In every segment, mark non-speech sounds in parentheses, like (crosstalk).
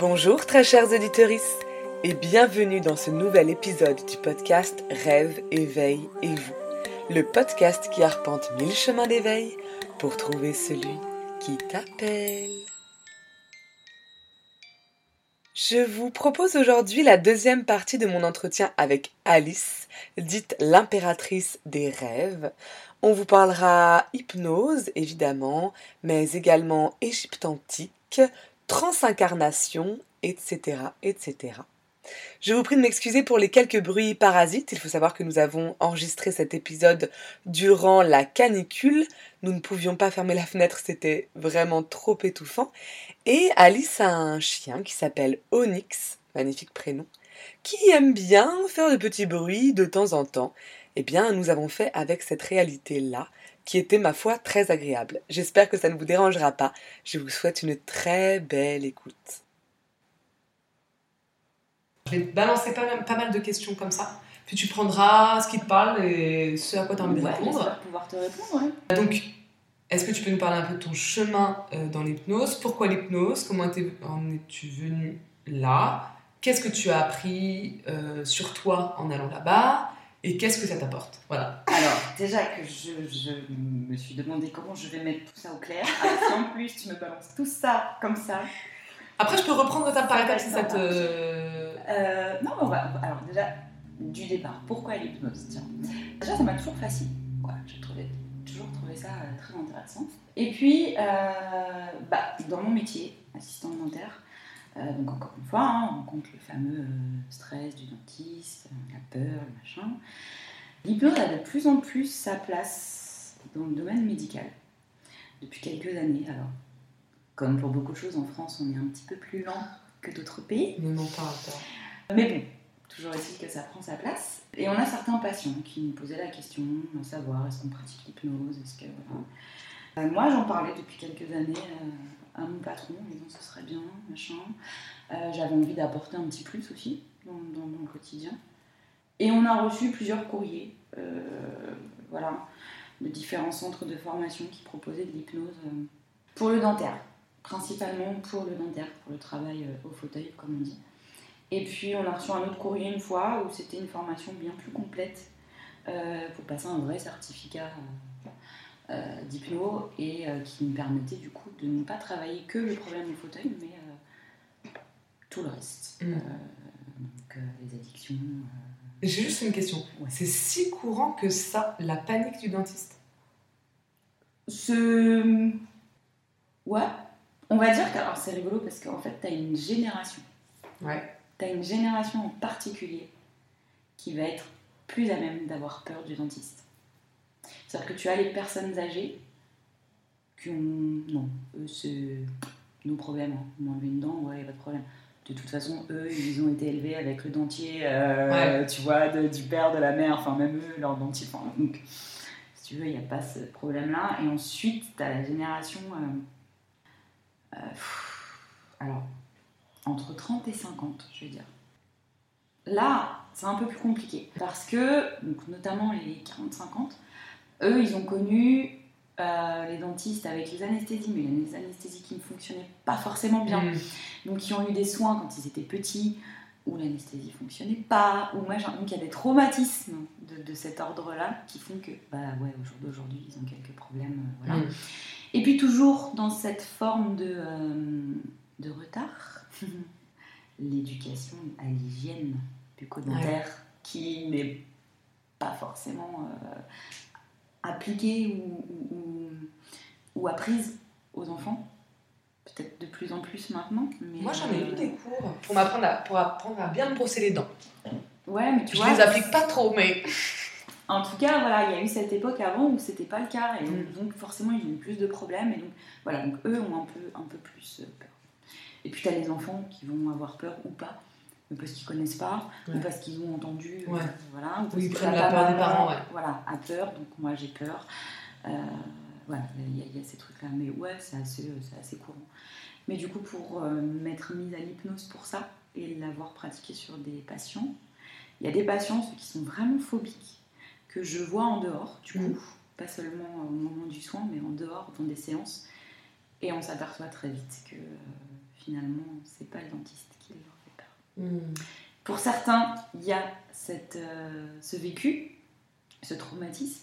Bonjour très chers auditeurs et bienvenue dans ce nouvel épisode du podcast Rêve, éveil et vous. Le podcast qui arpente mille chemins d'éveil pour trouver celui qui t'appelle. Je vous propose aujourd'hui la deuxième partie de mon entretien avec Alice, dite l'impératrice des rêves. On vous parlera hypnose, évidemment, mais également Égypte antique, transincarnation, etc., etc. Je vous prie de m'excuser pour les quelques bruits parasites. Il faut savoir que nous avons enregistré cet épisode durant la canicule. Nous ne pouvions pas fermer la fenêtre, c'était vraiment trop étouffant. Et Alice a un chien qui s'appelle Onyx, magnifique prénom, qui aime bien faire de petits bruits de temps en temps. Eh bien, nous avons fait avec cette réalité-là, qui était, ma foi, très agréable. J'espère que ça ne vous dérangera pas. Je vous souhaite une très belle écoute. Je vais te balancer pas, mal de questions comme ça. Puis tu prendras ce qui te parle et ce à quoi tu as envie de répondre. pouvoir te répondre, Donc, est-ce que tu peux nous parler un peu de ton chemin euh, dans l'hypnose? Pourquoi l'hypnose? Comment en es-tu venu là? Qu'est-ce que tu as appris euh, sur toi en allant là-bas? Et qu'est-ce que ça t'apporte? Voilà. Alors, déjà que je, je, me suis demandé comment je vais mettre tout ça au clair. Alors, si en plus tu me balances tout ça comme ça. Après, je peux reprendre étape par étape si ça te. Euh, non, on va. Alors, déjà, du départ, pourquoi l'hypnose? Tiens. Déjà, ça m'a toujours fasciné. Voilà, j'ai toujours trouvé ça euh, très intéressant. Et puis, euh, bah, dans mon métier, assistant dentaire, donc encore une fois, hein, on rencontre le fameux stress du dentiste, la peur, le machin. L'hypnose a de plus en plus sa place dans le domaine médical depuis quelques années. Alors, comme pour beaucoup de choses en France, on est un petit peu plus lent que d'autres pays. Mais non, pas Mais bon, toujours est-il que ça prend sa place. Et on a certains patients qui nous posaient la question de savoir est-ce qu'on pratique l'hypnose, est-ce que euh, moi, j'en parlais depuis quelques années euh, à mon patron, en disant ce serait bien, machin. Euh, j'avais envie d'apporter un petit plus aussi dans, mon quotidien. Et on a reçu plusieurs courriers, voilà, de différents centres de formation qui proposaient de l'hypnose pour le dentaire principalement pour le dentaire, pour le travail euh, au fauteuil, comme on dit. Et puis on a reçu un autre courrier une fois où c'était une formation bien plus complète euh, pour passer un vrai certificat euh, d'hypno et qui me permettait du coup de ne pas travailler que le problème du fauteuil, mais tout le reste. Mm. donc les addictions. J'ai juste une question. C'est si courant que ça, la panique du dentiste? Ce. Ouais, on va dire que c'est rigolo parce qu'en fait, tu as une génération. Ouais. Tu as une génération en particulier qui va être plus à même d'avoir peur du dentiste. C'est-à-dire que tu as les personnes âgées qui ont. Non, eux, c'est nos problèmes. Hein. On enlevé une dent, ouais, pas de problème. De toute façon, eux, ils ont été élevés avec le dentier, euh, tu vois, du père, de la mère, enfin, même eux, leur dentier. donc, si tu veux, il n'y a pas ce problème-là. Et ensuite, tu as la génération. Euh, euh, alors, entre 30 et 50, je veux dire. Là, c'est un peu plus compliqué parce que, donc, notamment les 40-50, eux, ils ont connu euh, les dentistes avec les anesthésies, mais les anesthésies qui ne fonctionnaient pas forcément bien. Mm. Donc, ils ont eu des soins quand ils étaient petits où l'anesthésie fonctionnait pas, ou machin. Donc, il y a des traumatismes de, cet ordre-là qui font que, bah ouais, au jour d'aujourd'hui, ils ont quelques problèmes. Euh, voilà. Mm. Et puis toujours dans cette forme de, euh, de retard, (laughs) l'éducation à l'hygiène bucco-dentaire qui n'est pas forcément euh, appliquée ou, ou, apprise aux enfants. Peut-être de plus en plus maintenant. Moi j'en ai eu euh, des cours pour, m'apprendre à, pour apprendre à bien me brosser les dents. Ouais, mais tu Je vois. Je les applique pas trop, mais. (laughs) En tout cas, voilà, il y a eu cette époque avant où c'était pas le cas, et donc, mm. forcément ils ont eu plus de problèmes, et donc voilà, donc eux ont un peu, un peu plus peur. Et puis tu as les enfants qui vont avoir peur ou pas, parce qu'ils connaissent pas, ou parce qu'ils ont entendu, euh, voilà, ou parce que la peur des parents, voilà, a peur, donc moi j'ai peur. Euh, voilà, il y, a ces trucs-là, mais ouais, c'est assez, assez courant. Mais du coup, pour m'être mise à l'hypnose pour ça et l'avoir pratiqué sur des patients, il y a des patients ceux qui sont vraiment phobiques que je vois en dehors, du coup, mm. pas seulement au moment du soin, mais en dehors, dans des séances. Et on s'aperçoit très vite que euh, finalement, c'est pas le dentiste qui leur Pour certains, il y a cette, euh, ce vécu, ce traumatisme.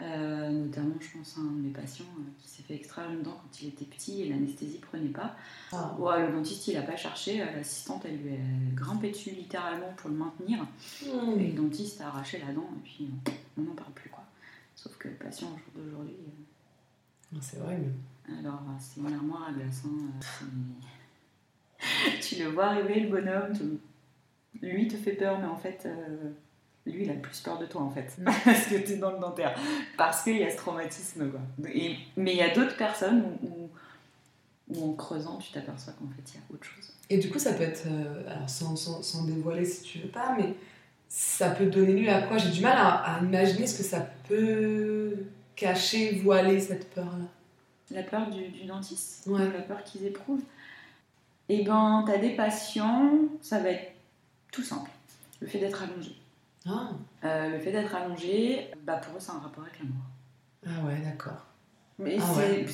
Euh, notamment, je pense à un de mes patients euh, qui s'est fait extraire une dent quand il était petit et l'anesthésie prenait pas. Ah. Ouais, le dentiste, il a pas cherché. euh, L'assistante, elle lui a grimpé dessus littéralement pour le maintenir. Hmm. Et le dentiste a arraché la dent et puis euh, on n'en parle plus. quoi. Sauf que le patient, au jour d'aujourd'hui, C'est horrible. alors euh, c'est une armoire à glace. hein, euh, (laughs) tu le vois arriver, le bonhomme, tu- lui te fait peur, mais en fait, euh, lui, il a plus peur de toi en fait. (laughs) Parce que tu es dans le dentaire. Parce qu'il y a ce traumatisme. Quoi. Et- mais il y a d'autres personnes où, où- où en creusant, tu t'aperçois qu'en fait, il y a autre chose. Et du coup, ça peut être, euh, alors sans, sans, sans dévoiler si tu veux pas, mais ça peut donner lieu à quoi? J'ai du mal à, à imaginer ce que ça peut cacher, voiler cette peur-là. La peur du, du dentiste, Ouais. la peur qu'ils éprouvent? Et ben, tu as des patients, ça va être tout simple. Le fait d'être allongé. Ah, Euh, le fait d'être allongé, bah pour eux, c'est un rapport avec la mort. ah ouais, d'accord. Mais Ah c'est, ouais.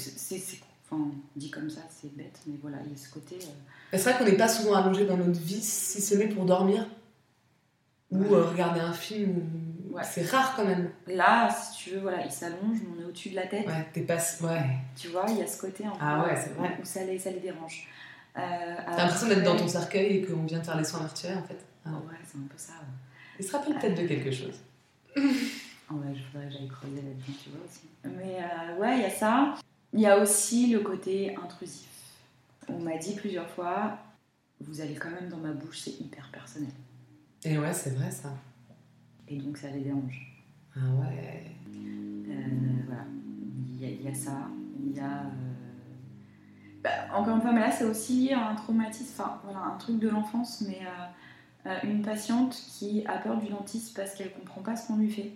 enfin, dit comme ça, c'est bête, mais voilà, il y a ce côté. euh, C'est vrai qu'on n'est pas souvent allongé dans notre vie, si ce n'est pour dormir ou Ouais. euh, regarder un film. ou- Ouais. C'est rare quand même. Là, si tu veux, voilà, il s'allonge, on est au-dessus de la tête. Ouais, t'es pas. Ouais. Tu vois, il y a ce côté peu Ah ouais, c'est vrai. où ça les, ça les dérange. Euh, T'as l'impression d'être dans ton cercueil et qu'on vient te faire les soins virtuels en fait. Ah. Ouais, c'est un peu ça. ouais. Il se rappelle peut-être de quelque chose. Ah (laughs) ouais, je voudrais que j'aille creuser là-dedans, tu vois aussi. Mais euh, ouais, il y a ça. Il y a aussi le côté intrusif. On m'a dit plusieurs fois, vous allez quand même dans ma bouche, c'est hyper personnel. Et ouais, c'est vrai ça. Et donc ça les dérange. Ah ouais. Euh, voilà, il y, a, il y a ça. Il y a. encore une fois, mais là c'est aussi lié à un traumatisme, enfin voilà, un truc de l'enfance, mais euh, euh, une patiente qui a peur du dentiste parce qu'elle comprend pas ce qu'on lui fait.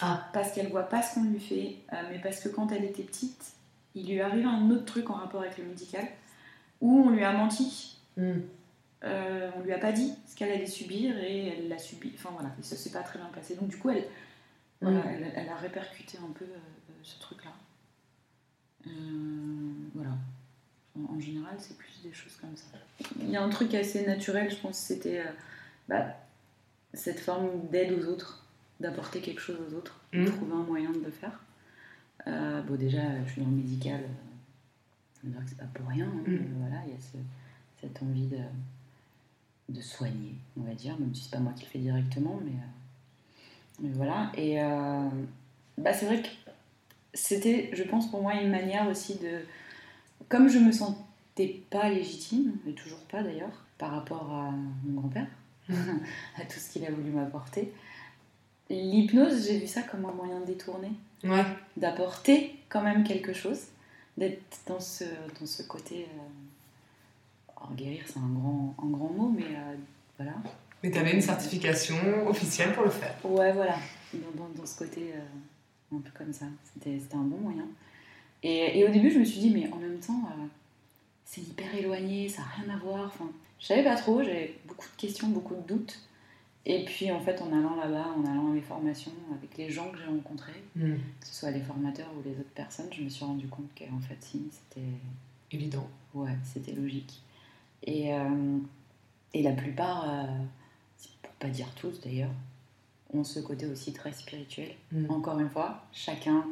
Ah. Parce qu'elle voit pas ce qu'on lui fait, euh, mais parce que quand elle était petite, il lui arrive un autre truc en rapport avec le médical, où on lui a menti. Hmm. Euh, on lui a pas dit ce qu'elle allait subir et elle l'a subi. Enfin voilà, et ça s'est pas très bien passé. Donc du coup, elle, voilà, Mm. elle, elle a répercuté un peu euh, ce truc-là. Voilà. En, en général, c'est plus des choses comme ça. Il y a un truc assez naturel, je pense, c'était euh, bah, cette forme d'aide aux autres, d'apporter quelque chose aux autres, de Mm. trouver un moyen de le faire. Euh, bon, déjà, je suis dans le médical, euh, on que c'est pas pour rien. hein, Mm. euh, voilà, il y a ce- cette envie de, de soigner, on va dire, même si c'est pas moi qui le fais directement, mais, euh, mais voilà. Et euh, bah, c'est vrai que c'était, je pense, pour moi une manière aussi de. Comme je me sentais pas légitime, et toujours pas d'ailleurs, par rapport à mon grand-père, (laughs) à tout ce qu'il a voulu m'apporter, l'hypnose, j'ai vu ça comme un moyen de détourner Ouais. d'apporter quand même quelque chose, d'être dans ce, dans ce côté. euh, alors, guérir, c'est un grand, un grand mot, mais euh, voilà. Mais t'avais une certification officielle pour le faire. Ouais, voilà, dans, dans, dans ce côté euh, un peu comme ça. C'était c'était un bon moyen. Et, et au début, je me suis dit, mais en même temps, euh, c'est hyper éloigné, ça n'a rien à voir. Enfin, je savais pas trop, j'avais beaucoup de questions, beaucoup de doutes. Et puis, en fait, en allant là-bas, en allant à les formations, avec les gens que j'ai rencontrés, Hmm. que ce soit les formateurs ou les autres personnes, je me suis rendu compte qu'en fait, si, c'était Évident. ouais, c'était logique. Et, euh, et la plupart, euh, pour pas dire tous d'ailleurs, ont ce côté aussi très spirituel. Hmm. Encore une fois, chacun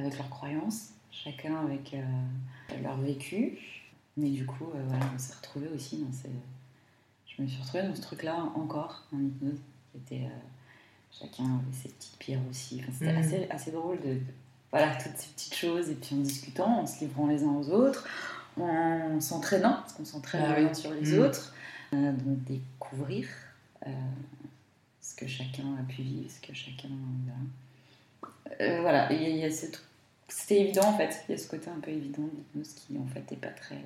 avec leurs croyances, chacun avec euh, leur vécu. Mais du coup, euh, voilà, on s'est retrouvés aussi dans ces... Je me suis retrouvée dans ce truc-là encore, en hypnose. C'était... euh, chacun avait ses petites pierres aussi. Enfin, c'était Mhm. assez, assez drôle de, de- Voilà, toutes ces petites choses. Et puis en discutant, en se livrant les uns aux autres, en s'entraînant, parce qu'on s'entraîne Ah les oui. uns sur les Mhm. autres. donc découvrir ce que chacun a pu vivre, ce que chacun... voilà. Il y y a ce truc- C'était évident en fait, il y a ce côté un peu évident de l'hypnose qui en fait est pas très.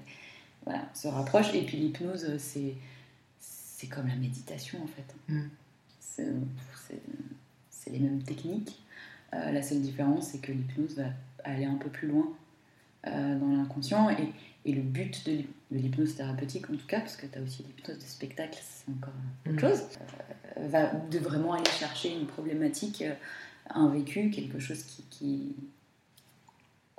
Voilà, se rapproche. Et puis l'hypnose, c'est, c'est comme la méditation en fait. Mm. C'est, c'est, c'est les mêmes techniques. Euh, la seule différence, c'est que l'hypnose va aller un peu plus loin euh, dans l'inconscient. Et, et le but de, l'hyp- de l'hypnose thérapeutique, en tout cas, parce que tu as aussi l'hypnose de spectacle, c'est encore autre Mm. chose, euh, va de vraiment aller chercher une problématique, un vécu, quelque chose qui, qui-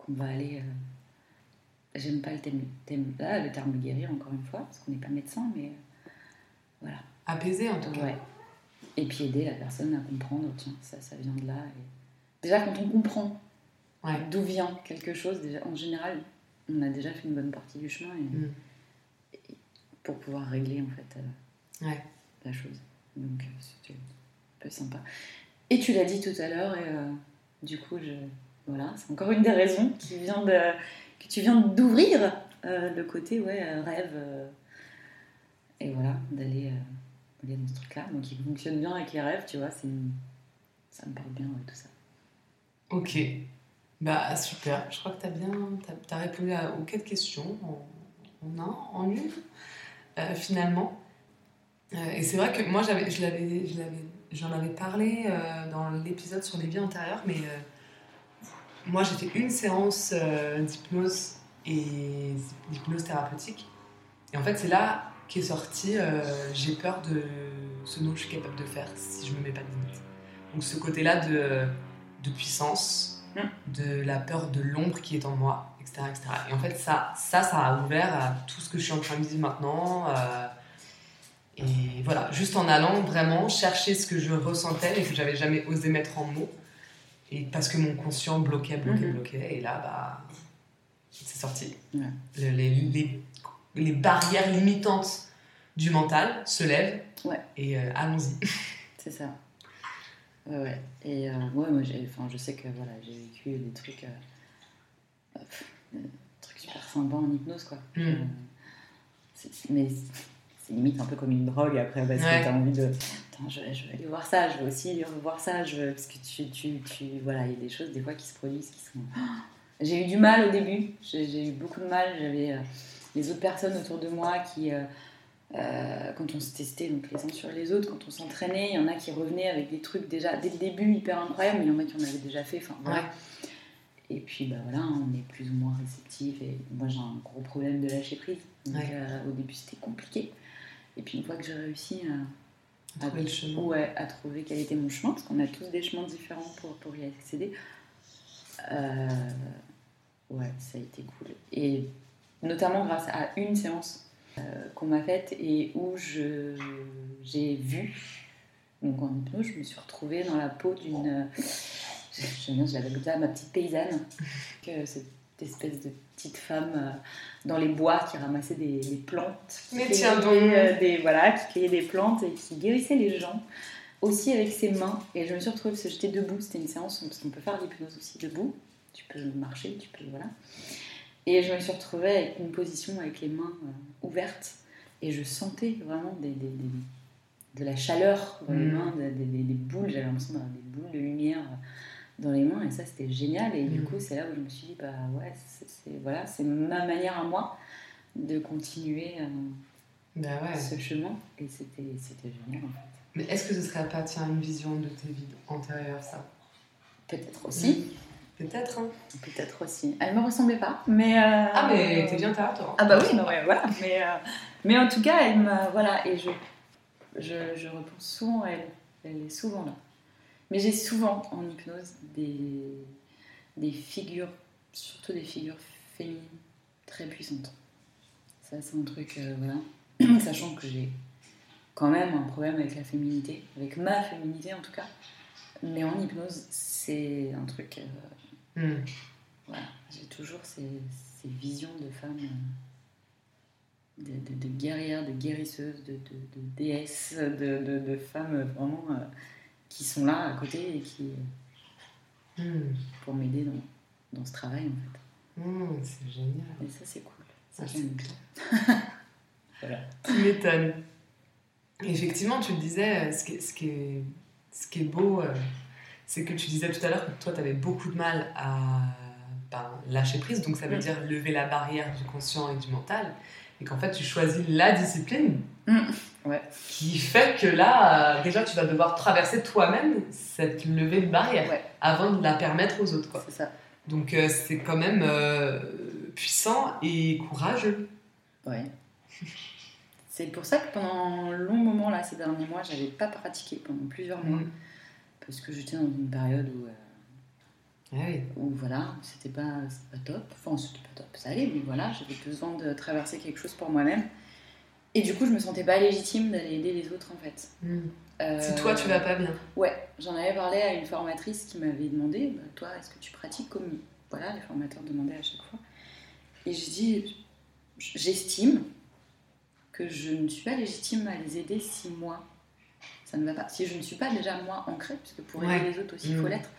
qu'on va aller euh, j'aime pas le thème, thème- là, le terme guérir, encore une fois, parce qu'on n'est pas médecin, mais euh, voilà. Apaisé en tout cas. Ouais. Et puis aider la personne à comprendre, tiens, ça, ça vient de là. Et... Déjà, quand on comprend Ouais. d'où vient quelque chose, déjà, en général, on a déjà fait une bonne partie du chemin et- Mm. et pour pouvoir régler en fait euh, Ouais. la chose. Donc c'était un peu sympa. Et tu l'as dit tout à l'heure, et du coup, je... voilà, c'est encore une des raisons qui vient que tu viens d'ouvrir euh, le côté ouais, euh, rêve. euh, et voilà, d'aller aller dans ce truc-là. Donc il fonctionne bien avec les rêves, tu vois, ça me parle bien, ouais, tout ça. Ok. Bah super. Je crois que tu as bien répondu à- aux quatre questions en, un, en une, finalement. Et c'est vrai que moi, j'en avais parlé euh, dans l'épisode sur les vies antérieures, mais moi, j'ai fait une séance euh, d'hypnose et d'hypnose thérapeutique. Et en fait, c'est là qu'est sorti euh, j'ai peur de ce dont je suis capable de faire si je me mets pas de limite. Donc ce côté-là de, de puissance, de la peur de l'ombre qui est en moi, etc., etc. Et en fait, ça, ça, ça a ouvert à tout ce que je suis en train de vivre maintenant. euh, et voilà, juste en allant vraiment chercher ce que je ressentais et que j'avais jamais osé mettre en mots. Et parce que mon conscient bloquait, bloquait, Mhm. bloquait. Et là, bah, c'est sorti. Ouais. Le- les, les, les barrières limitantes du mental se lèvent. Ouais. Et euh, allons-y. (laughs) C'est ça. Ouais, ouais. Et euh, ouais, moi, je sais que voilà, j'ai vécu des trucs, euh, euh, pff, des trucs super sympas en hypnose, quoi. Mm. Euh, c'est- mais c'est limite un peu comme une drogue après, parce que t'as envie de. Attends, je, je vais aller voir ça, je vais aussi revoir ça, je veux... parce que tu, tu, tu. Voilà, il y a des choses des fois qui se produisent qui sont. (gasps) J'ai eu du mal au début, j'ai, eu beaucoup de mal, j'avais euh, les autres personnes autour de moi qui. euh, euh, quand on se testait donc les uns sur les autres, quand on s'entraînait, il y en a qui revenaient avec des trucs déjà dès le début hyper incroyables, mais il y en a qui en avaient déjà fait. Enfin, voilà. Ouais. Et puis bah, voilà, on est plus ou moins réceptif. Et moi j'ai un gros problème de lâcher prise. Donc Ouais. au début c'était compliqué. Et puis une fois que j'ai réussi à, Trouver le chemin. ouais, à trouver quel était mon chemin, parce qu'on a tous des chemins différents pour, pour y accéder, euh, ouais, ça a été cool. Et notamment grâce à une séance euh, qu'on m'a faite et où je, j'ai vu, donc en hypnose, je me suis retrouvée dans la peau d'une. euh, bien, je l'avais comme ça, ma petite paysanne, que cette espèce de petite femme euh, dans les bois qui ramassait des, des plantes. qui Mais tiens donc. euh, des, Voilà, qui cueillait des plantes et qui guérissait les gens aussi avec ses mains. Et je me suis retrouvée parce que j'étais debout, c'était une séance, parce qu'on peut faire l'hypnose aussi debout. Tu peux marcher, tu peux. Voilà. Et je me suis retrouvée avec une position avec les mains euh, ouvertes et je sentais vraiment des, des- des- de la chaleur dans les Mm. mains, des boules, j'avais l'impression d'avoir des boules de lumière dans les mains et ça c'était génial. Et du Mm. coup, c'est là où je me suis dit, bah ouais, c'est voilà, c'est ma manière à moi de continuer euh, Bah ouais. ce chemin et c'était c'était génial en fait. Mais est-ce que ce serait pas tiens, une vision de tes vies antérieures, ça? Peut-être aussi, Peut-être, hein. peut-être aussi. Elle me ressemblait pas, mais. euh, Ah, mais t'es bien tard, toi. Ah bah oui, non, ouais, voilà. Mais, euh, mais en tout cas, elle m'a... Voilà, et je, je, je repense souvent à elle. Elle est souvent là. Mais j'ai souvent, en hypnose, des, des figures, surtout des figures féminines, très puissantes. Ça, c'est un truc, euh, voilà. (clears throat) Sachant que j'ai quand même un problème avec la féminité, avec ma féminité en tout cas. Mais en hypnose, c'est un truc... euh, Hmm. voilà, j'ai toujours ces, ces visions de femmes, euh, de, de- de guerrières, de guérisseuses, de, de- déesses, de, femmes vraiment qui sont là à côté et qui Hmm. pour m'aider dans, dans ce travail en fait. Hmm, c'est génial. Et ça c'est cool. Ça, Ah, j'aime bien. (laughs) voilà. Tu m'étonnes. Effectivement, tu le disais, ce qui est, ce qui est, ce qui est beau, euh, c'est que tu disais tout à l'heure que toi, tu avais beaucoup de mal à ben, lâcher prise, donc ça veut Mm. dire lever la barrière du conscient et du mental, et qu'en fait, tu choisis la discipline Mm. Ouais. qui fait que là, euh, déjà, tu vas devoir traverser toi-même cette levée de barrière Ouais. avant de la permettre aux autres. Quoi. C'est ça. Donc, euh, c'est quand même euh, puissant et courageux. Ouais. (laughs) C'est pour ça que pendant un long moment là, ces derniers mois, j'avais pas pratiqué pendant plusieurs mois. Mm. parce que j'étais dans une période où, Ah oui. Où voilà, c'était pas, c'était pas top. Enfin, c'était pas top, ça allait, mais voilà, j'avais besoin de traverser quelque chose pour moi-même. Et du coup, je me sentais pas légitime d'aller aider les autres en fait. Euh, Si toi tu vas pas bien. Ouais, j'en avais parlé à une formatrice qui m'avait demandé Bah, Toi, est-ce que tu pratiques comme? Voilà, les formateurs demandaient à chaque fois. Et je dis J'estime que je ne suis pas légitime à les aider si moi, ça ne va pas. Si je ne suis pas déjà moi ancrée, parce que pour aider Ouais. les autres aussi, il faut Mhm. l'être.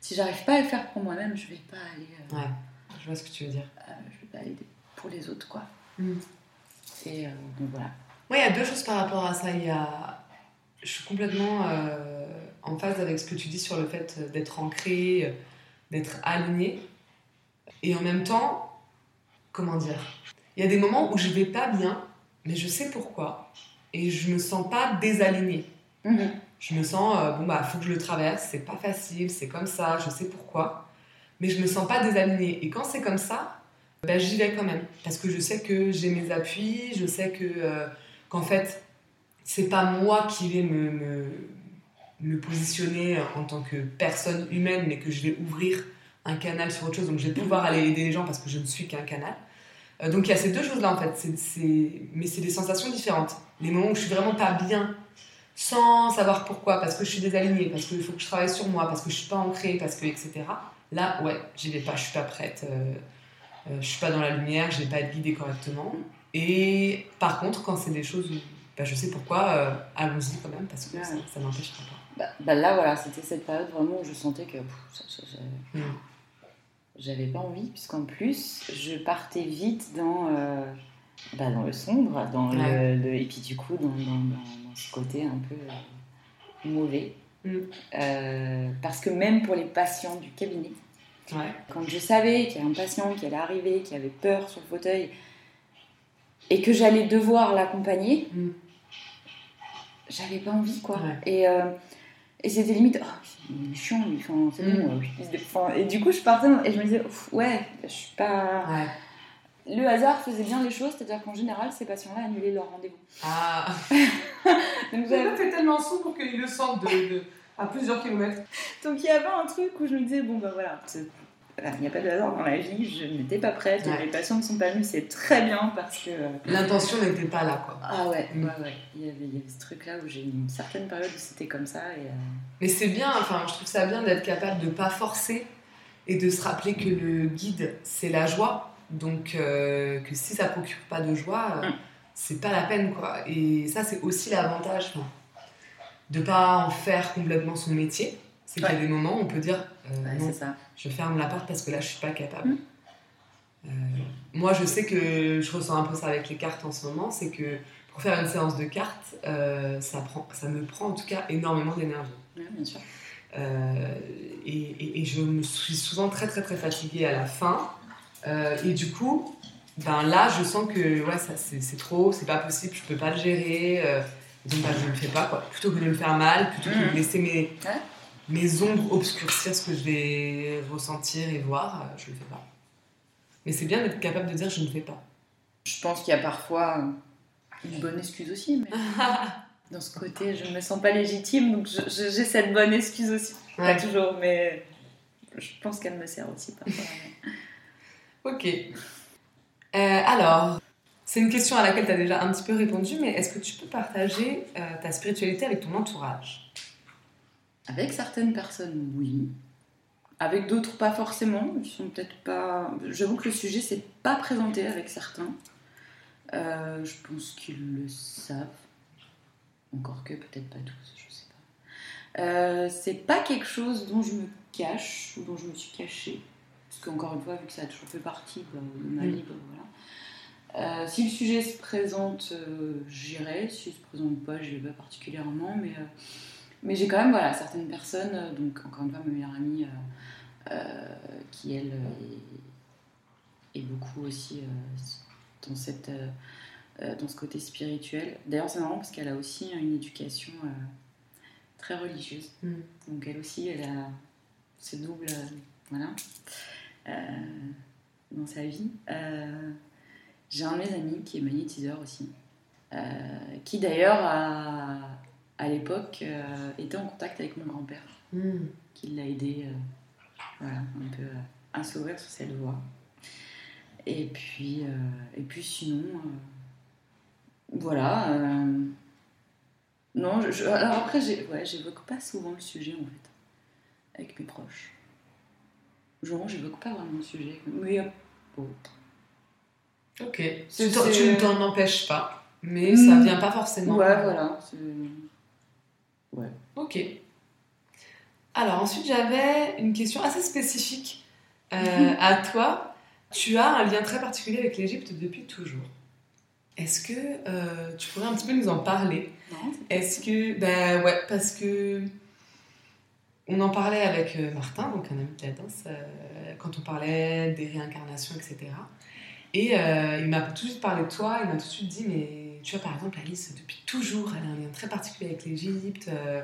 Si j'arrive pas à le faire pour moi-même, je vais pas aller. euh, Ouais, je vois ce que tu veux dire. euh, je vais pas aller pour les autres, quoi. Mhm. Et euh, donc voilà. Moi, il y a deux choses par rapport à ça. Il y a... Je suis complètement euh, en phase avec ce que tu dis sur le fait d'être ancré, d'être aligné. Et en même temps, comment dire Il y a des moments où je vais pas bien, mais je sais pourquoi. Et je me sens pas désalignée. Mhm. Je me sens, euh, bon, bah, faut que je le traverse, c'est pas facile, c'est comme ça, je sais pourquoi. Mais je me sens pas désalignée. Et quand c'est comme ça, bah, j'y vais quand même. Parce que je sais que j'ai mes appuis, je sais que, euh, qu'en fait, c'est pas moi qui vais me, me, positionner en tant que personne humaine, mais que je vais ouvrir un canal sur autre chose. Donc je vais pouvoir aller aider les gens parce que je ne suis qu'un canal. Euh, donc il y a ces deux choses-là en fait. Mais c'est des sensations différentes. Les moments où je suis vraiment pas bien, sans savoir pourquoi, parce que je suis désalignée, parce qu'il faut que je travaille sur moi, parce que je suis pas ancrée, parce que etc. Là, ouais, j'y vais pas, je suis pas prête, euh, je suis pas dans la lumière, je vais pas être guidée correctement. Et par contre, quand c'est des choses où bah, je sais pourquoi, euh, allons-y quand même, parce que Ouais. ça, ça m'empêchera pas. Bah, bah là, voilà, c'était cette période vraiment où je sentais que Mm. j'avais pas envie, puisqu'en plus, je partais vite dans, euh, bah, dans le sombre, dans le- Ouais. le, et puis du coup, dans, dans- dans- dans ce côté un peu euh, mauvais. Mm. Euh, parce que même pour les patients du cabinet, Ouais. quand je savais qu'il y avait un patient qui allait arriver, qui avait peur sur le fauteuil, et que j'allais devoir l'accompagner, Mm. j'avais pas envie, quoi. Ouais. Et, euh, et c'était limite, oh, il est chiant, lui, enfin, c'est Mm. bon. euh, et du coup, je partais et je me disais, ouais, je suis pas. Ouais. Le hasard faisait bien les choses, c'est-à-dire qu'en général, ces patients-là annulaient leur rendez-vous. Ah. (laughs) Donc, j'avais- fait tellement sombre pour qu'ils le sentent de, de- à plusieurs kilomètres. Donc il y avait un truc où je me disais, bon bah voilà, il n'y a pas de hasard dans la vie, je n'étais pas prête, Ouais. les patients ne sont pas venus, c'est très bien parce que. L'intention n'était pas là, quoi. Ah ouais, Mm. ouais, ouais. Il y, avait, il y avait ce truc-là où j'ai eu une certaine période où c'était comme ça. Et, euh, Mais c'est bien, enfin, je trouve ça bien d'être capable de pas forcer et de se rappeler que le guide, c'est la joie. Donc, euh, que si ça procure pas de joie, euh, Mm. c'est pas la peine, quoi. Et ça, c'est aussi l'avantage enfin, de pas en faire complètement son métier. C'est qu'il y a des moments où on peut dire euh, ouais, non, c'est ça. je ferme la porte parce que là, je suis pas capable. Mm. Euh, moi, je sais que je ressens un peu ça avec les cartes en ce moment, c'est que pour faire une séance de cartes, euh, ça, prend, ça me prend en tout cas énormément d'énergie. Ouais, bien sûr. Et, et- et je me suis souvent très très très fatiguée à la fin. Et du coup, ben là, je sens que ouais, c'est trop, c'est pas possible, je peux pas le gérer. Euh, donc ben, je le fais pas, quoi. Plutôt que de me faire mal, plutôt que de laisser mes, Ouais. mes ombres obscurcir ce que je vais ressentir et voir, euh, je le fais pas. Mais c'est bien d'être capable de dire je ne fais pas. Je pense qu'il y a parfois une bonne excuse aussi, mais (laughs) dans ce côté, je ne me sens pas légitime, donc j'ai cette bonne excuse aussi. Ouais. Pas toujours, mais je pense qu'elle me sert aussi parfois. Ok. Euh, alors, c'est une question à laquelle tu as déjà un petit peu répondu, mais est-ce que tu peux partager euh, ta spiritualité avec ton entourage? Avec certaines personnes, oui. Avec d'autres, pas forcément. Ils sont peut-être pas. J'avoue que le sujet s'est pas présenté avec certains. Euh, je pense qu'ils le savent. Encore que peut-être pas tous, je sais pas. Euh, c'est pas quelque chose dont je me cache ou dont je me suis cachée. Parce qu'encore une fois, vu que ça a toujours fait partie bah, de ma Mm. vie, bah, voilà. Euh, si le sujet se présente, euh, j'irai. Si il se présente pas, je vais pas particulièrement. Mais, euh, mais j'ai quand même voilà, certaines personnes, donc encore une fois, ma meilleure amie, qui elle est, est beaucoup aussi dans, cette, dans ce côté spirituel. D'ailleurs, c'est marrant parce qu'elle a aussi une éducation très religieuse. Mm. Donc elle aussi, elle a ce double, voilà, dans sa vie. J'ai un de mes amis qui est magnétiseur aussi, euh, qui d'ailleurs a, à l'époque euh, était en contact avec mon grand-père, qui l'a aidé euh, Voilà, un peu euh, un sourire sur cette voie. Et puis, et puis sinon, voilà. non, je, je- alors après, ouais, j'évoque pas souvent le sujet en fait, avec mes proches. Genre, j'évoque pas vraiment le sujet. Mais bon, Ok. Tu ne t'en empêches pas, mais Mm. ça vient pas forcément. ouais, voilà. Ok. Alors ensuite, j'avais une question assez spécifique euh, à toi. Tu as un lien très particulier avec l'Égypte depuis toujours. Est-ce que euh, tu pourrais un petit peu nous en parler? Non, Est-ce que... Ben ouais, parce que... On en parlait avec euh, Martin, donc un ami de la danse, euh, quand on parlait des réincarnations, etc. Et euh, il m'a tout de suite parlé de toi, il m'a tout de suite dit, mais tu vois, par exemple, Alice, depuis toujours, elle a un lien très particulier avec l'Égypte. euh,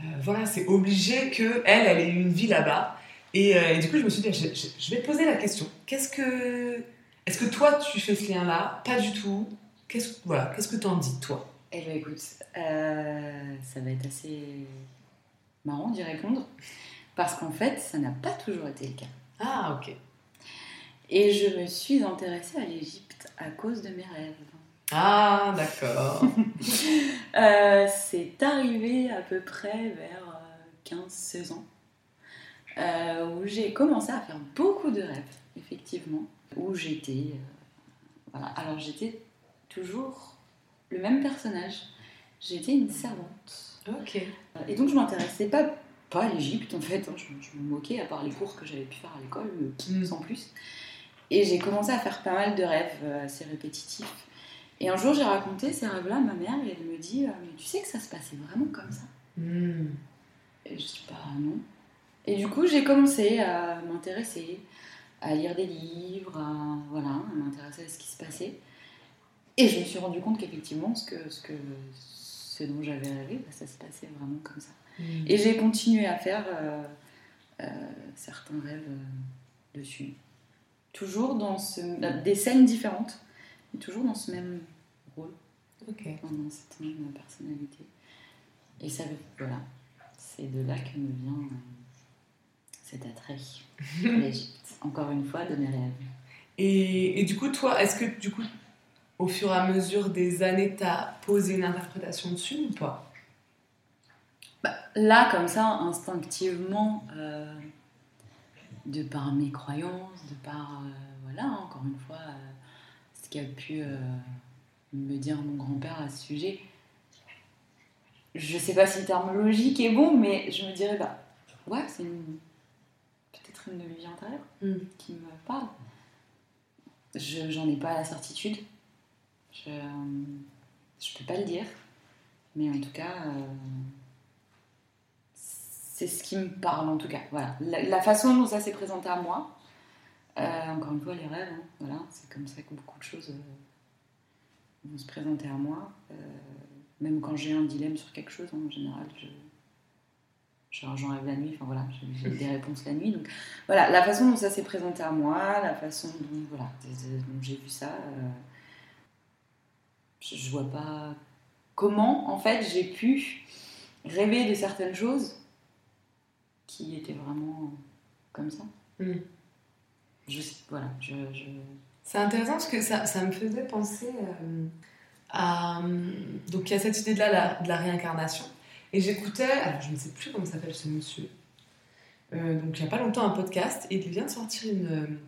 euh, voilà, c'est obligé qu'elle, elle ait eu une vie là-bas. Et, et du coup, je me suis dit, je, je- je vais te poser la question. Qu'est-ce que... Est-ce que toi, tu fais ce lien-là? Pas du tout. Qu'est-ce voilà, qu'est-ce que t'en dis, toi? Eh bien, écoute, ça va être assez marrant d'y répondre. Parce qu'en fait, ça n'a pas toujours été le cas. Ah, ok. Et je me suis intéressée à l'Égypte à cause de mes rêves. Ah, d'accord. (laughs) Euh, c'est arrivé à peu près vers euh, 15-16 ans, euh, où j'ai commencé à faire beaucoup de rêves, effectivement, où j'étais... euh, voilà. Alors j'étais toujours le même personnage. J'étais une servante. ok. Et donc je m'intéressais pas, pas à l'Égypte en fait, hein. je, je me moquais à part les cours que j'avais pu faire à l'école, mais Mm. sans plus. Et j'ai commencé à faire pas mal de rêves euh, assez répétitifs. Et un jour j'ai raconté ces rêves-là à ma mère et elle me dit euh, Mais tu sais que ça se passait vraiment comme ça? Hmm. Et je dis Bah non. Et du coup j'ai commencé à m'intéresser, à lire des livres, à, voilà, à m'intéresser à ce qui se passait. Et je me suis rendu compte qu'effectivement, ce, que, ce, que, ce dont j'avais rêvé, bah, ça se passait vraiment comme ça. Hmm. Et j'ai continué à faire euh, euh, certains rêves euh, dessus. Toujours dans ce, euh, des scènes différentes, mais toujours dans ce même rôle, Ok. dans cette même personnalité. Et ça, voilà, c'est de là que me vient euh, cet attrait pour (laughs) l'Égypte. Encore une fois, de mes rêves. Et, et du coup, toi, est-ce que du coup, au fur et à mesure des années, t'as posé une interprétation dessus ou pas? Bah, là, comme ça, instinctivement, euh, de par mes croyances, de par, euh, voilà, encore une fois, euh, ce qu'a pu euh, me dire mon grand-père à ce sujet, je sais pas si le terme logique est bon, mais je me dirais, bah, ouais, c'est peut-être une de mes vies antérieures Mm. qui me parle. Je, j'en ai pas la certitude. Je, je peux pas le dire. Mais en tout cas, c'est ce qui me parle en tout cas. Voilà. La, façon dont ça s'est présenté à moi, euh, encore une fois, les rêves, hein, voilà, c'est comme ça que beaucoup de choses euh, vont se présenter à moi. Euh, même quand j'ai un dilemme sur quelque chose, en général, je, j'en rêve la nuit, enfin voilà, j'ai, des réponses la nuit. Donc voilà, la façon dont ça s'est présenté à moi, la façon dont, voilà, j'ai vu ça, je, je vois pas comment en fait j'ai pu rêver de certaines choses qui étaient vraiment comme ça. Mm. Je, voilà, je, je- C'est intéressant parce que ça, ça me faisait penser euh, à. euh, Donc, il y a cette idée de la, la- de la réincarnation. Et j'écoutais, alors je ne sais plus comment s'appelle ce monsieur. Euh, donc, il n'y a pas longtemps, un podcast et il vient de sortir une,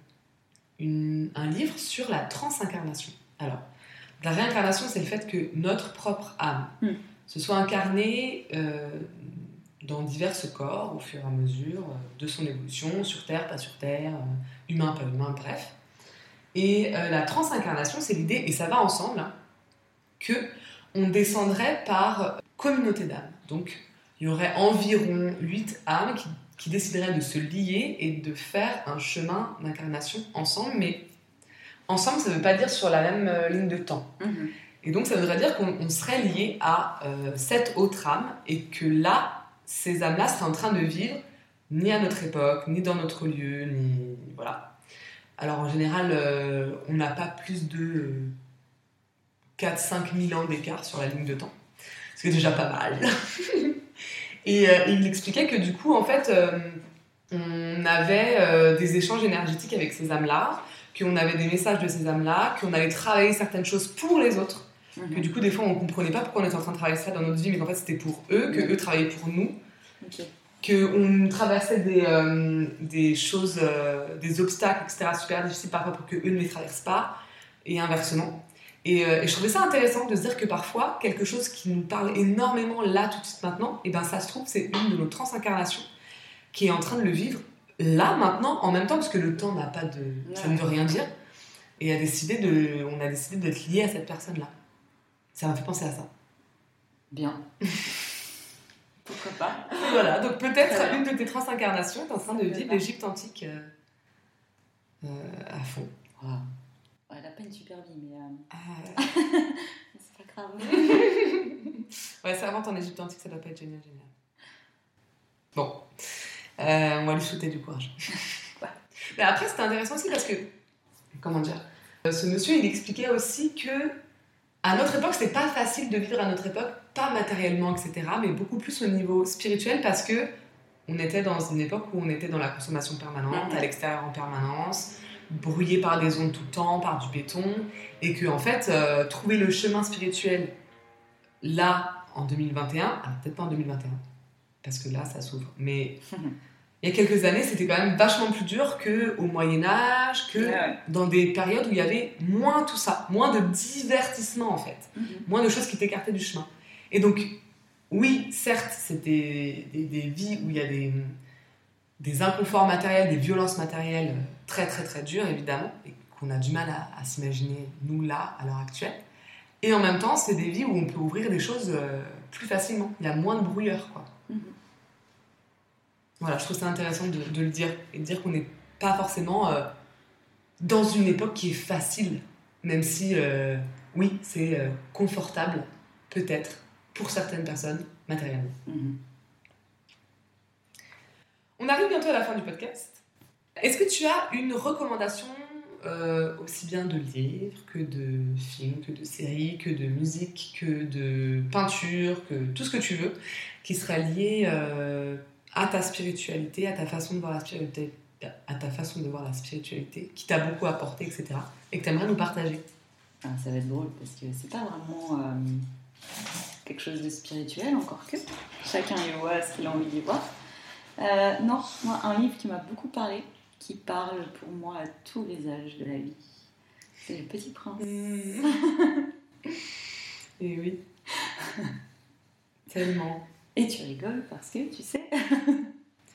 une- un livre sur la transincarnation. Alors, la réincarnation, c'est le fait que notre propre âme Mm. se soit incarnée euh, dans divers corps au fur et à mesure euh, de son évolution, sur Terre, pas sur Terre, euh, humain, pas humain, bref. Et euh, la transincarnation, c'est l'idée, et ça va ensemble, hein, que on descendrait par communauté d'âmes. Donc, il y aurait environ 8 âmes qui, qui décideraient de se lier et de faire un chemin d'incarnation ensemble, mais ensemble, ça ne veut pas dire sur la même euh, ligne de temps. Mhm. Et donc, ça voudrait dire qu'on on serait lié à euh, sept autres âmes et que là, ces âmes-là seraient en train de vivre ni à notre époque, ni dans notre lieu, ni. Voilà. Alors, en général, euh, on n'a pas plus de 4-5 000 ans d'écart sur la ligne de temps. Ce qui est déjà pas mal. (laughs) et euh, il expliquait que du coup, en fait, euh, on avait euh, des échanges énergétiques avec ces âmes-là, qu'on avait des messages de ces âmes-là, qu'on allait travailler certaines choses pour les autres, Que du coup des fois on comprenait pas pourquoi on était en train de travailler ça dans notre vie, mais qu'en fait c'était pour eux, que eux travaillaient pour nous, Ok. qu'on traversait des, euh, des choses, euh, des obstacles, etc., super difficiles parfois pour que eux ne les traversent pas, et inversement. Et, euh, et je trouvais ça intéressant de se dire que parfois, quelque chose qui nous parle énormément là, tout de suite maintenant, et ben ça se trouve, c'est une de nos transincarnations qui est en train de le vivre là, maintenant, en même temps, parce que le temps n'a pas de. ça ne veut rien dire. Et a décidé de, on a décidé d'être lié à cette personne-là. Ça m'a fait penser à ça. Bien. (laughs) Pourquoi pas Et voilà, donc peut-être une de tes transincarnations est en train de vivre l'Égypte antique euh, euh, à fond. Ouais, Elle a pas une super vie, mais euh, Ah, (laughs) c'est pas grave. (laughs) ouais, ça invente en Égypte antique, ça doit pas être génial, génial. Bon, Euh, on va lui souhaiter du courage. Ouais. Mais après, c'était intéressant aussi parce que, comment dire, ce monsieur, il expliquait aussi que à notre époque, c'était pas facile de vivre à notre époque, pas matériellement, etc., mais beaucoup plus au niveau spirituel parce que on était dans une époque où on était dans la consommation permanente, Mhm. à l'extérieur en permanence, brouillé par des ondes tout le temps, par du béton, et que en fait, euh, trouver le chemin spirituel là, en 2021, alors peut-être pas en 2021, parce que là, ça s'ouvre, mais (laughs) il y a quelques années, c'était quand même vachement plus dur qu'au Moyen-Âge, que Ouais. dans des périodes où il y avait moins tout ça, moins de divertissement en fait, Mhm. moins de choses qui t'écartaient du chemin. Et donc, oui, certes, c'était des, des vies où il y a des, des inconforts matériels, des violences matérielles très très très dures évidemment, et qu'on a du mal à, à s'imaginer nous là, à l'heure actuelle. Et en même temps, c'est des vies où on peut ouvrir des choses euh, plus facilement. Il y a moins de brouilleur, quoi. Voilà, je trouve ça intéressant de, de le dire et de dire qu'on n'est pas forcément euh, dans une époque qui est facile, même si, euh, oui, c'est euh, confortable, peut-être, pour certaines personnes, matériellement. Mhm. On arrive bientôt à la fin du podcast. Est-ce que tu as une recommandation, euh, aussi bien de livres que de films, que de séries, que de musique, que de peinture, que tout ce que tu veux, qui serait lié euh, à ta spiritualité, à ta façon de voir la spiritualité, à ta façon de voir la spiritualité, qui t'a beaucoup apporté, etc. Et que tu aimerais nous partager Ah, ça va être drôle parce que c'est pas vraiment euh, quelque chose de spirituel, encore que. Chacun y voit ce qu'il a envie d'y voir. Euh, non, moi, un livre qui m'a beaucoup parlé, qui parle pour moi à tous les âges de la vie, c'est Le Petit Prince. (laughs) Et oui. Tellement. Et tu rigoles parce que tu sais. (laughs)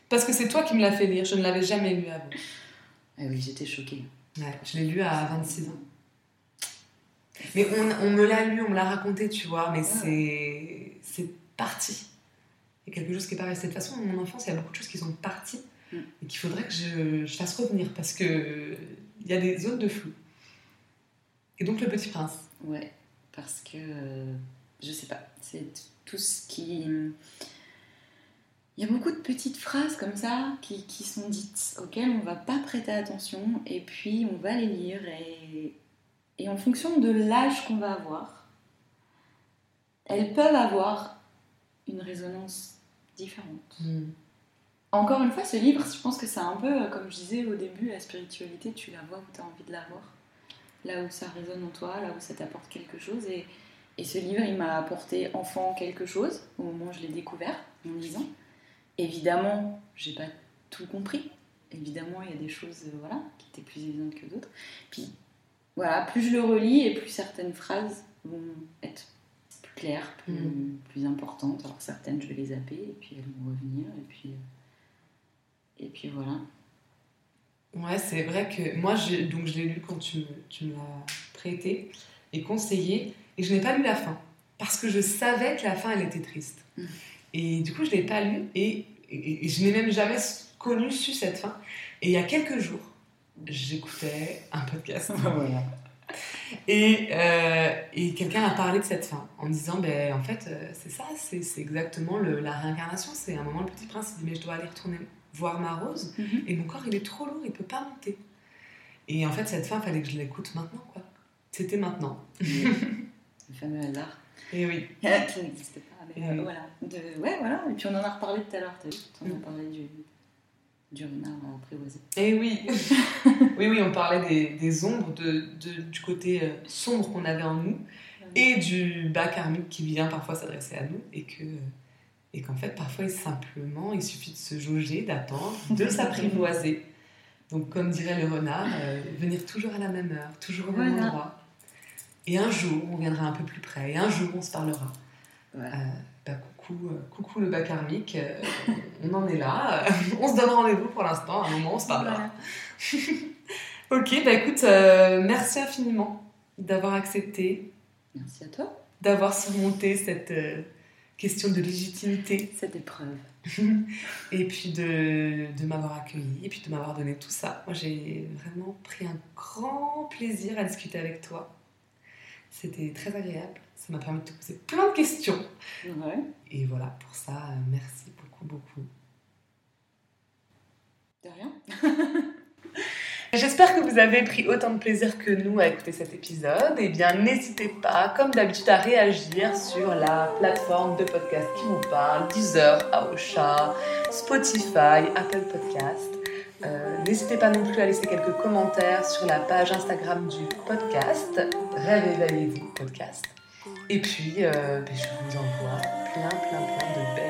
Parce que c'est toi qui me l'as fait lire, je ne l'avais jamais lu avant. Ah oui, j'étais choquée. Ouais, je l'ai lu à 26 ans. Mais on, on me l'a lu, on me l'a raconté, tu vois, mais c'est c'est parti. Il y a quelque chose qui est pas resté. De toute façon, dans mon enfance, il y a beaucoup de choses qui sont parties Mm. et qu'il faudrait que je, je fasse revenir parce que il y a des zones de flou. Et donc, Le Petit Prince. Ouais, parce que euh, je sais pas, c'est tout ce qui. Il y a beaucoup de petites phrases comme ça qui, qui sont dites, auxquelles on va pas prêter attention, et puis on va les lire, et, et en fonction de l'âge qu'on va avoir, elles peuvent avoir une résonance différente. Encore une fois, ce livre, je pense que c'est un peu, euh, comme je disais au début, la spiritualité, tu la vois où tu as envie de la voir. Là où ça résonne en toi, là où ça t'apporte quelque chose. Et, et ce livre, il m'a apporté enfant quelque chose au moment où je l'ai découvert, en lisant. Évidemment, j'ai pas tout compris. Évidemment, il y a des choses euh, voilà, qui étaient plus évidentes que d'autres. Puis voilà, plus je le relis et plus certaines phrases vont être plus claires, plus, Mhm. plus importantes. Alors certaines, je vais les zapper et puis elles vont revenir. Et puis, euh, et puis voilà. Ouais, c'est vrai que moi, j'ai- donc je l'ai lu quand tu me, tu me l'as prêté et conseillé, et je n'ai pas lu la fin parce que je savais que la fin, elle était triste. Mm. Et du coup, je l'ai pas lu et, et- et je n'ai même jamais connu, su cette fin. Et il y a quelques jours, j'écoutais un podcast (laughs) voilà. et, euh, et quelqu'un a parlé de cette fin en disant ben, en fait, euh, c'est ça, c'est exactement le- la réincarnation. C'est un moment, le petit prince il dit mais je dois aller retourner voir ma rose. Mhm. Et mon corps, il est trop lourd, il peut pas monter. Et en fait, cette fin, fallait que je l'écoute maintenant, quoi. C'était maintenant. (laughs) Le fameux hasard. Et oui. (laughs) qui n'existe pas. Mais Mhm. euh, voilà. De... Ouais, voilà. Et puis on en a reparlé tout à l'heure, t'as vu On en a Mhm. parlé du, du renard apprivoisé. Eh (laughs) oui Oui, oui, on parlait des, des ombres, de, de- du côté euh, sombre qu'on avait en nous et du bas karmique qui vient parfois s'adresser à nous et que et qu'en fait parfois il- simplement il suffit de se jauger, d'attendre, de (laughs) s'apprivoiser. Donc comme dirait le renard, euh, venir toujours à la même heure, toujours au même Voilà. endroit. Et un jour on viendra un peu plus près et un jour on se parlera. Voilà. Euh, bah, coucou, euh, coucou le bas karmique, euh, on en est là, (laughs) on se donne rendez-vous pour l'instant, à un moment on se parlera. (laughs) Ok, bah écoute, merci infiniment d'avoir accepté, Merci à toi. d'avoir surmonté cette question de légitimité Cette épreuve. (laughs) et puis de, de m'avoir accueilli et puis de m'avoir donné tout ça. Moi j'ai vraiment pris un grand plaisir à discuter avec toi. C'était très agréable, ça m'a permis de te poser plein de questions. Ouais. Et voilà, pour ça, euh, merci beaucoup, beaucoup. De rien. (laughs) J'espère que vous avez pris autant de plaisir que nous à écouter cet épisode. Et bien, n'hésitez pas, comme d'habitude, à réagir sur la plateforme de podcast qui vous parle, Deezer, Aosha, Spotify, Apple Podcast. Euh, n'hésitez pas non plus à laisser quelques commentaires sur la page Instagram du podcast, Rêve éveillez-vous podcast. Et puis, euh, ben, je vous envoie plein, plein, plein